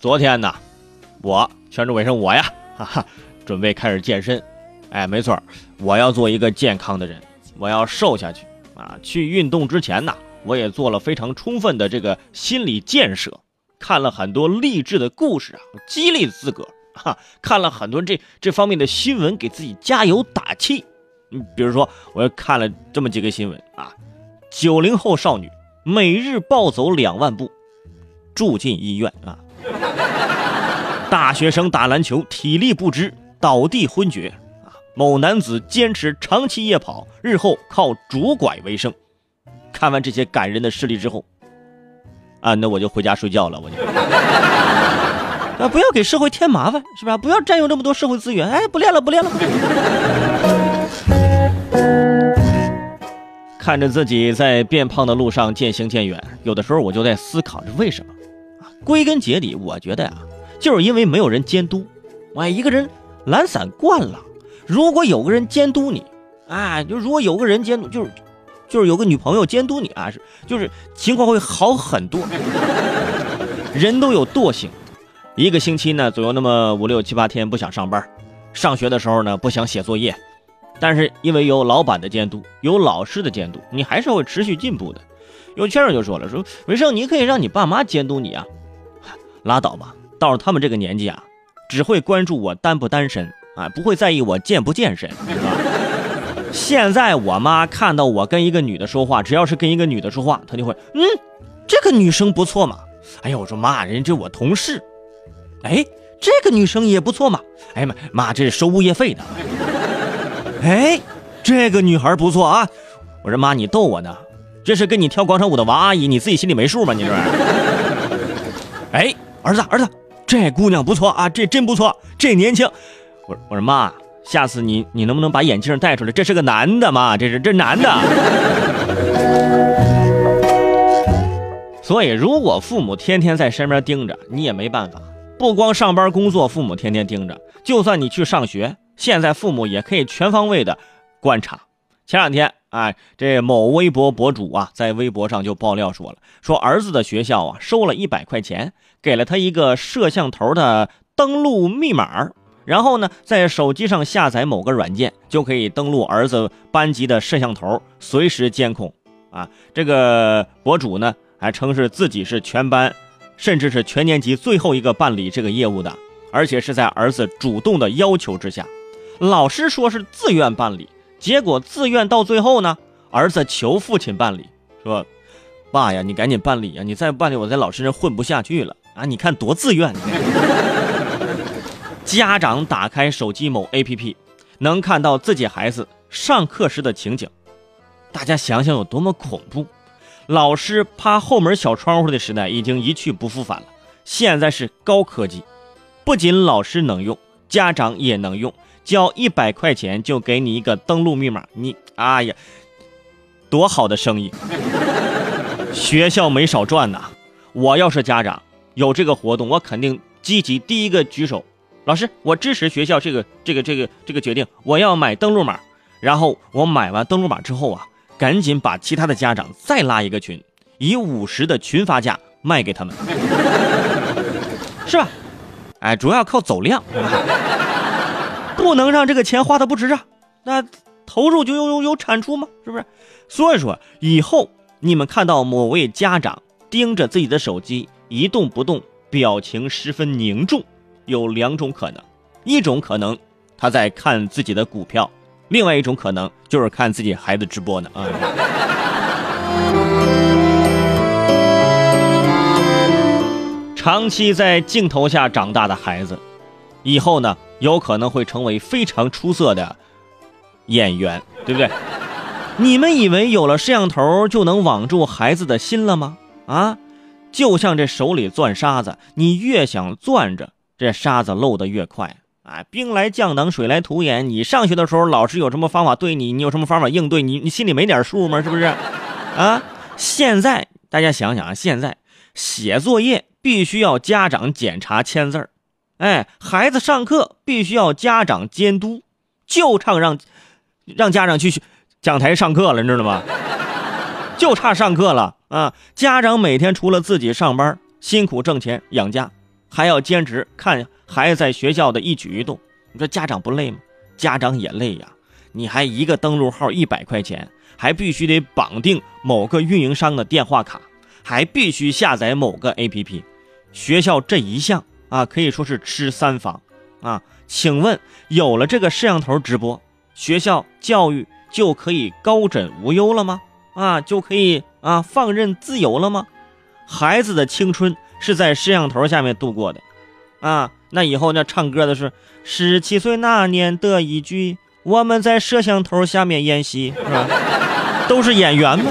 昨天呢，我全职伟生我呀，哈哈，准备开始健身。哎，没错，我要做一个健康的人，我要瘦下去啊！去运动之前呢，我也做了非常充分的这个心理建设，看了很多励志的故事啊，激励自个儿哈，看了很多这这方面的新闻，给自己加油打气。嗯，比如说，我又看了这么几个新闻啊：九零后少女每日暴走两万步，住进医院啊；大学生打篮球体力不支，倒地昏厥啊。某男子坚持长期夜跑，日后靠拄拐为生。看完这些感人的事例之后，啊，那我就回家睡觉了。我就 啊，不要给社会添麻烦，是吧？不要占用这么多社会资源。哎，不练了，不练了。看着自己在变胖的路上渐行渐远，有的时候我就在思考着为什么？归根结底，我觉得呀，就是因为没有人监督。我一个人懒散惯了。如果有个人监督你，啊，就如果有个人监督，就是，就是有个女朋友监督你啊，是，就是情况会好很多。人都有惰性，一个星期呢，总有那么五六七八天不想上班，上学的时候呢，不想写作业，但是因为有老板的监督，有老师的监督，你还是会持续进步的。有先生就说了，说伟胜，你可以让你爸妈监督你啊，拉倒吧，到了他们这个年纪啊，只会关注我单不单身。啊，不会在意我健不健身，啊。现在我妈看到我跟一个女的说话，只要是跟一个女的说话，她就会，嗯，这个女生不错嘛。哎呀，我说妈，人家这我同事。哎，这个女生也不错嘛。哎呀妈，妈，这是收物业费的。哎，这个女孩不错啊。我说妈，你逗我呢？这是跟你跳广场舞的王阿姨，你自己心里没数吗？你这。哎，儿子，儿子，这姑娘不错啊，这真不错，这年轻。我我说妈，下次你你能不能把眼镜戴出来？这是个男的嘛？这是这男的。所以，如果父母天天在身边盯着，你也没办法。不光上班工作，父母天天盯着，就算你去上学，现在父母也可以全方位的观察。前两天，哎，这某微博博主啊，在微博上就爆料说了，说儿子的学校啊，收了一百块钱，给了他一个摄像头的登录密码。然后呢，在手机上下载某个软件，就可以登录儿子班级的摄像头，随时监控。啊，这个博主呢，还称是自己是全班，甚至是全年级最后一个办理这个业务的，而且是在儿子主动的要求之下。老师说是自愿办理，结果自愿到最后呢，儿子求父亲办理，说：“爸呀，你赶紧办理呀，你再不办理，我在老师这混不下去了啊！你看多自愿。”家长打开手机某 APP，能看到自己孩子上课时的情景，大家想想有多么恐怖！老师趴后门小窗户的时代已经一去不复返了，现在是高科技，不仅老师能用，家长也能用，交一百块钱就给你一个登录密码，你哎呀，多好的生意！学校没少赚呐！我要是家长，有这个活动，我肯定积极第一个举手。老师，我支持学校这个这个这个这个决定，我要买登录码。然后我买完登录码之后啊，赶紧把其他的家长再拉一个群，以五十的群发价卖给他们，是吧？哎，主要靠走量，不能让这个钱花的不值啊。那投入就有有有产出吗？是不是？所以说，以后你们看到某位家长盯着自己的手机一动不动，表情十分凝重。有两种可能，一种可能他在看自己的股票，另外一种可能就是看自己孩子直播呢啊。长期在镜头下长大的孩子，以后呢有可能会成为非常出色的演员，对不对？你们以为有了摄像头就能网住孩子的心了吗？啊，就像这手里攥沙子，你越想攥着。这沙子漏得越快啊！兵来将挡，水来土掩。你上学的时候，老师有什么方法对你？你有什么方法应对？你你心里没点数吗？是不是？啊！现在大家想想啊，现在写作业必须要家长检查签字儿，哎，孩子上课必须要家长监督，就差让让家长去讲台上课了，你知道吗？就差上课了啊！家长每天除了自己上班辛苦挣钱养家。还要兼职看孩子在学校的一举一动。你说家长不累吗？家长也累呀！你还一个登录号一百块钱，还必须得绑定某个运营商的电话卡，还必须下载某个 APP。学校这一项啊，可以说是吃三方啊。请问，有了这个摄像头直播，学校教育就可以高枕无忧了吗？啊，就可以啊放任自由了吗？孩子的青春是在摄像头下面度过的，啊，那以后那唱歌的是十七岁那年的一句，我们在摄像头下面演戏，是吧？都是演员吗？